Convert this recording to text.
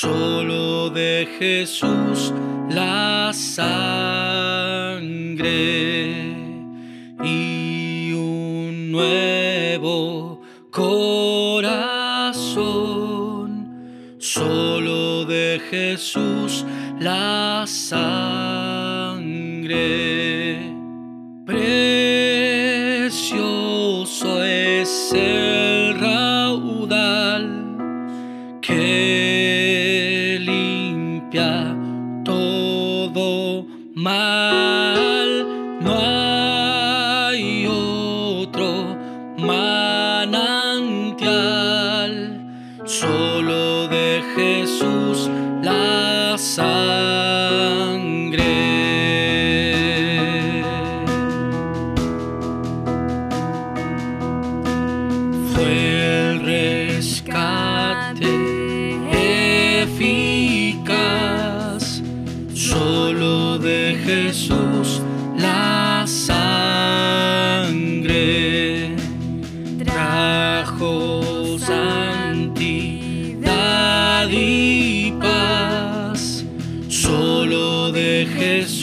solo de Jesús la sangre y un nuevo corazón, solo de Jesús la sangre. Precioso es todo mal. No hay otro manantial, solo de Jesús la sangre. Jesús la sangre trajo santidad y paz solo de Jesús.